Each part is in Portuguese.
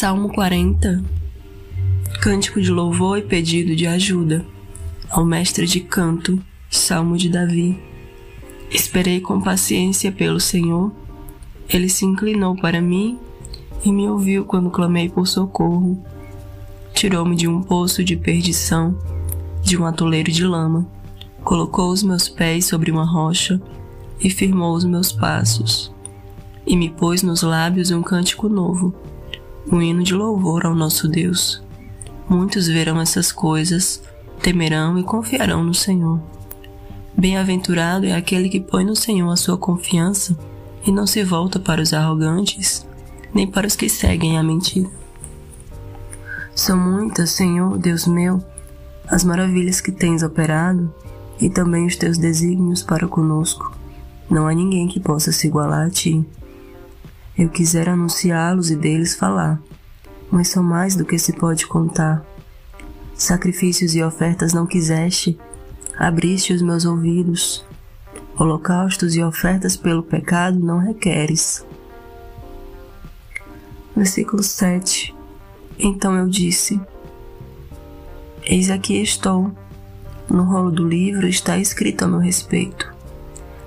Salmo 40 Cântico de louvor e pedido de ajuda ao mestre de canto, Salmo de Davi. Esperei com paciência pelo Senhor, ele se inclinou para mim e me ouviu quando clamei por socorro. Tirou-me de um poço de perdição, de um atoleiro de lama, colocou os meus pés sobre uma rocha e firmou os meus passos, e me pôs nos lábios um cântico novo um hino de louvor ao nosso Deus. Muitos verão essas coisas, temerão e confiarão no Senhor. Bem-aventurado é aquele que põe no Senhor a sua confiança e não se volta para os arrogantes, nem para os que seguem a mentira. São muitas, Senhor, Deus meu, as maravilhas que tens operado e também os teus desígnios para conosco. Não há ninguém que possa se igualar a ti. Eu quisera anunciá-los e deles falar, mas são mais do que se pode contar. Sacrifícios e ofertas não quiseste, abriste os meus ouvidos. Holocaustos e ofertas pelo pecado não requeres. Versículo 7 Então eu disse: Eis aqui estou. No rolo do livro está escrito a meu respeito.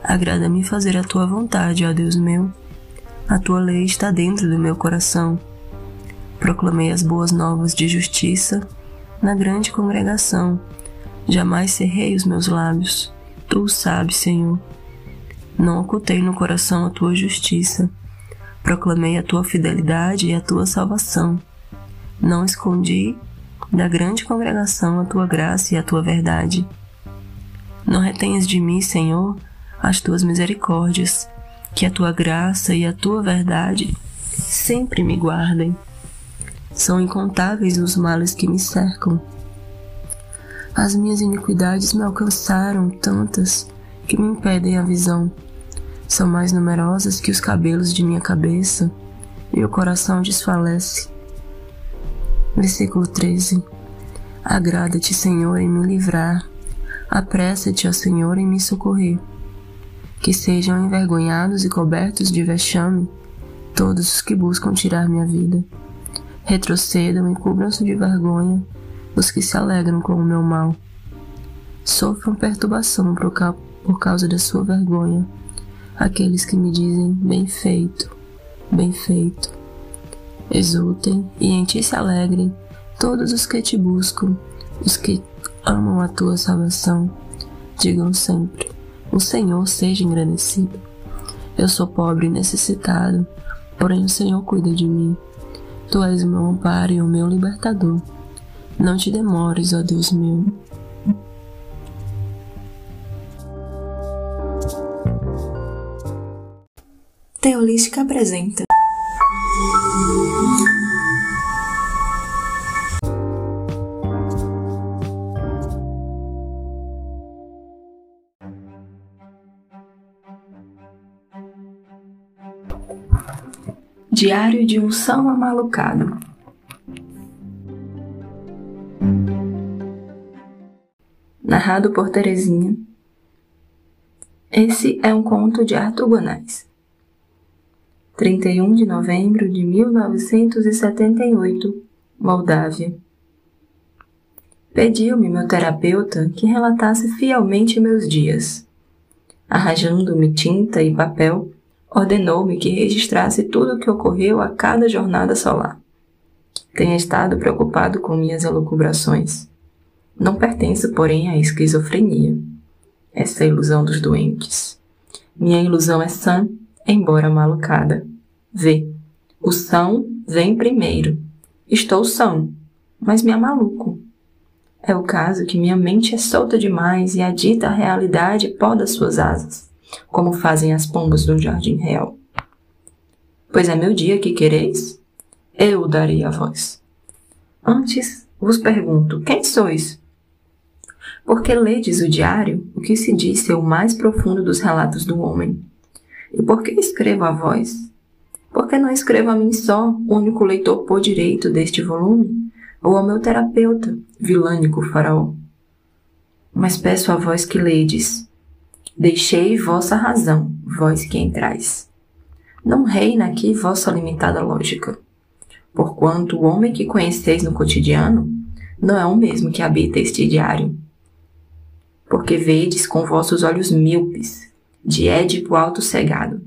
Agrada-me fazer a tua vontade, ó Deus meu a tua lei está dentro do meu coração. Proclamei as boas novas de justiça na grande congregação. Jamais cerrei os meus lábios. Tu o sabes, Senhor. Não ocultei no coração a tua justiça. Proclamei a tua fidelidade e a tua salvação. Não escondi da grande congregação a tua graça e a tua verdade. Não retenhas de mim, Senhor, as tuas misericórdias que a tua graça e a tua verdade sempre me guardem. São incontáveis os males que me cercam. As minhas iniquidades me alcançaram tantas que me impedem a visão. São mais numerosas que os cabelos de minha cabeça e o coração desfalece. Versículo 13. Agrada-te, Senhor, em me livrar. Apressa-te, ó Senhor, em me socorrer que sejam envergonhados e cobertos de vexame todos os que buscam tirar minha vida. Retrocedam e cubram-se de vergonha os que se alegram com o meu mal. Sofram perturbação por causa da sua vergonha aqueles que me dizem bem feito, bem feito. Exultem e em ti se alegrem todos os que te buscam, os que amam a tua salvação. Digam sempre: o Senhor seja engrandecido. Eu sou pobre e necessitado, porém o Senhor cuida de mim. Tu és o meu amparo e o meu libertador. Não te demores, ó Deus meu. Teolística apresenta Diário de um São Amalucado. Narrado por Terezinha. Esse é um conto de Arthur Gonais. 31 de novembro de 1978, Moldávia. Pediu-me meu terapeuta que relatasse fielmente meus dias. Arranjando-me tinta e papel, ordenou-me que registrasse tudo o que ocorreu a cada jornada solar. Tenha estado preocupado com minhas elucubrações. Não pertenço, porém, à esquizofrenia. Essa é ilusão dos doentes. Minha ilusão é sã, embora malucada. Vê, o são vem primeiro. Estou são, mas me maluco. É o caso que minha mente é solta demais e adita a realidade poda suas asas como fazem as pombas do jardim real. Pois é meu dia que quereis? Eu darei a voz. Antes vos pergunto: quem sois? Porque ledes o diário, o que se diz ser o mais profundo dos relatos do homem. E por que escrevo a vós? Por que não escrevo a mim só, único leitor por direito deste volume? Ou ao meu terapeuta, vilânico faraó? Mas peço a vós que ledes, Deixei vossa razão, vós que entrais. Não reina aqui vossa limitada lógica. porquanto o homem que conheceis no cotidiano não é o mesmo que habita este diário. Porque vedes com vossos olhos míopes, de Édipo alto cegado.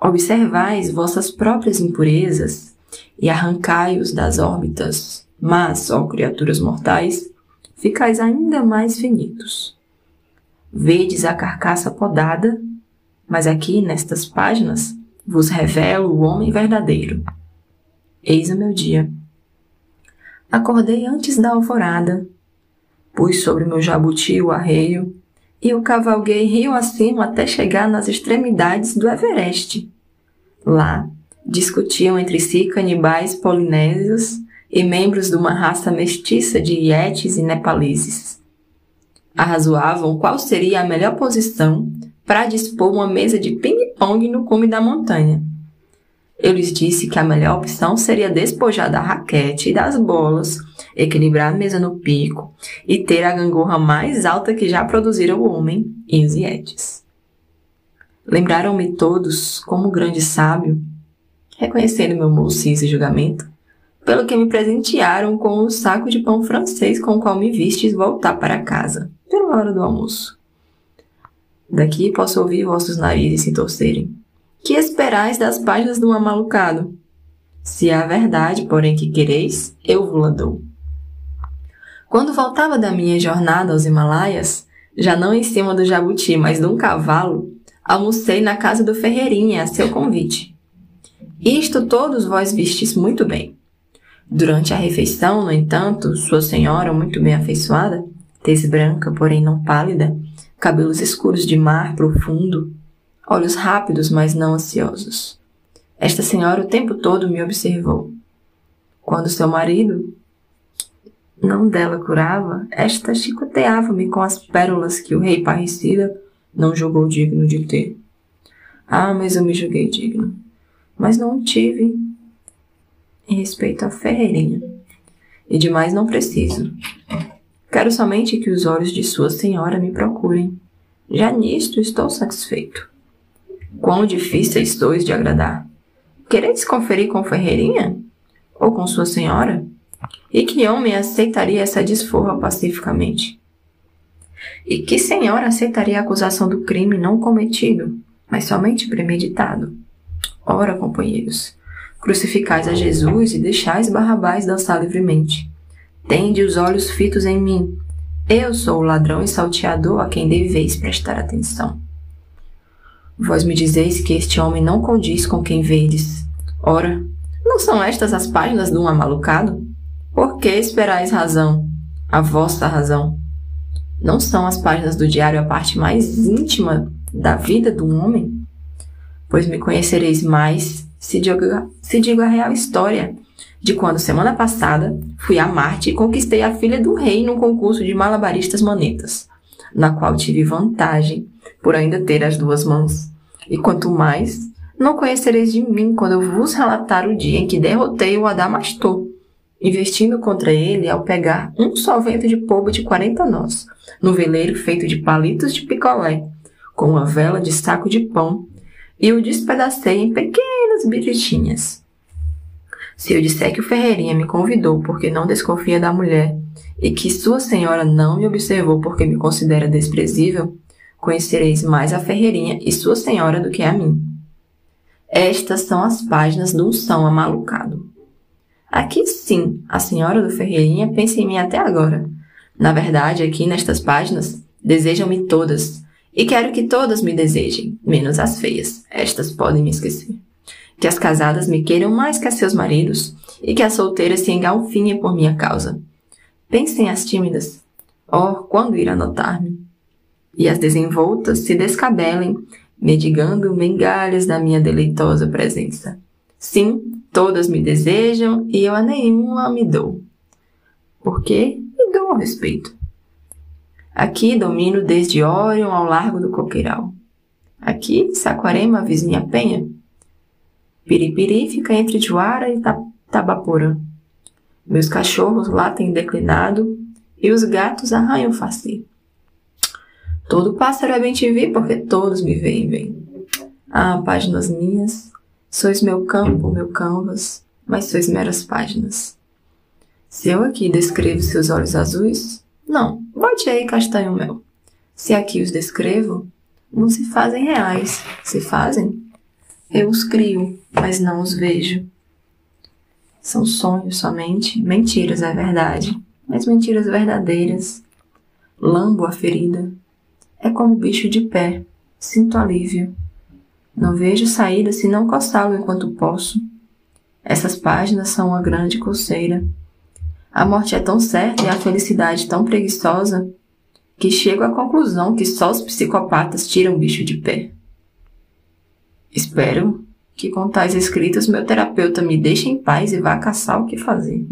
Observais vossas próprias impurezas e arrancai-os das órbitas, mas, ó criaturas mortais, ficais ainda mais finitos. Vedes a carcaça podada, mas aqui nestas páginas vos revelo o homem verdadeiro. Eis o meu dia. Acordei antes da alvorada, pus sobre meu jabuti o arreio e o cavalguei rio acima até chegar nas extremidades do Everest. Lá, discutiam entre si canibais polinésios e membros de uma raça mestiça de ietes e nepaleses. Arrazoavam qual seria a melhor posição para dispor uma mesa de ping-pong no cume da montanha. Eu lhes disse que a melhor opção seria despojar da raquete e das bolas, equilibrar a mesa no pico e ter a gangorra mais alta que já produziram o homem e os ietes. Lembraram-me todos, como grande sábio, reconhecendo meu mocis e julgamento, pelo que me presentearam com o um saco de pão francês com o qual me vistes voltar para casa, hora do almoço. Daqui posso ouvir vossos narizes se torcerem. Que esperais das páginas do amalucado? Se há verdade, porém, que quereis, eu vos dou. Quando voltava da minha jornada aos Himalaias, já não em cima do jabuti, mas de um cavalo, almocei na casa do Ferreirinha a seu convite. Isto todos vós vistes muito bem. Durante a refeição, no entanto, sua senhora, muito bem afeiçoada, tez branca, porém não pálida, cabelos escuros de mar profundo, olhos rápidos, mas não ansiosos. Esta senhora o tempo todo me observou. Quando seu marido não dela curava, esta chicoteava-me com as pérolas que o rei parricida não julgou digno de ter. Ah, mas eu me julguei digno. Mas não tive em respeito à ferreirinha. E demais não preciso. Quero somente que os olhos de Sua Senhora me procurem. Já nisto estou satisfeito. Quão difíceis sois de agradar. Quereis conferir com Ferreirinha? Ou com Sua Senhora? E que homem aceitaria essa desforra pacificamente? E que senhora aceitaria a acusação do crime não cometido, mas somente premeditado? Ora, companheiros, crucificais a Jesus e deixais Barrabás dançar livremente. Tende os olhos fitos em mim. Eu sou o ladrão e salteador a quem deveis prestar atenção. Vós me dizeis que este homem não condiz com quem vedes. Ora, não são estas as páginas de um amalucado? Por que esperais razão? A vossa razão. Não são as páginas do diário a parte mais íntima da vida de um homem? Pois me conhecereis mais se digo, se digo a real história de quando, semana passada, fui a Marte e conquistei a filha do rei num concurso de malabaristas manetas, na qual tive vantagem por ainda ter as duas mãos. E quanto mais, não conhecereis de mim quando eu vos relatar o dia em que derrotei o Adamastor, investindo contra ele ao pegar um só vento de polvo de quarenta nós, no veleiro feito de palitos de picolé, com uma vela de saco de pão, e o despedacei em pequenas biritinhas. Se eu disser que o Ferreirinha me convidou porque não desconfia da mulher e que sua senhora não me observou porque me considera desprezível, conhecereis mais a Ferreirinha e sua senhora do que a mim. Estas são as páginas do São Amalucado. Aqui sim, a senhora do Ferreirinha pensa em mim até agora. Na verdade, aqui nestas páginas, desejam-me todas, e quero que todas me desejem, menos as feias. Estas podem me esquecer que as casadas me queiram mais que a seus maridos e que as solteiras se engalfinhem por minha causa. Pensem as tímidas. Oh, quando irá notar-me? E as desenvoltas se descabelem, mendigando mengalhas da minha deleitosa presença. Sim, todas me desejam e eu a nenhuma me dou. Porque me dou ao respeito. Aqui domino desde Orion ao largo do Coqueiral. Aqui, Saquarema, vizinha Penha, Piripiri fica entre Juara e Tabaporã. Meus cachorros lá têm declinado e os gatos arranham face. Todo pássaro é bem te vi porque todos me veem bem. Ah, páginas minhas, sois meu campo, meu canvas, mas sois meras páginas. Se eu aqui descrevo seus olhos azuis, não, bote aí castanho mel. Se aqui os descrevo, não se fazem reais, se fazem. Eu os crio, mas não os vejo. São sonhos somente, mentiras é verdade, mas mentiras verdadeiras. Lambo a ferida. É como bicho de pé, sinto alívio. Não vejo saída se não coçá-lo enquanto posso. Essas páginas são uma grande coceira. A morte é tão certa e a felicidade tão preguiçosa que chego à conclusão que só os psicopatas tiram bicho de pé. Espero que com tais escritas meu terapeuta me deixe em paz e vá caçar o que fazer.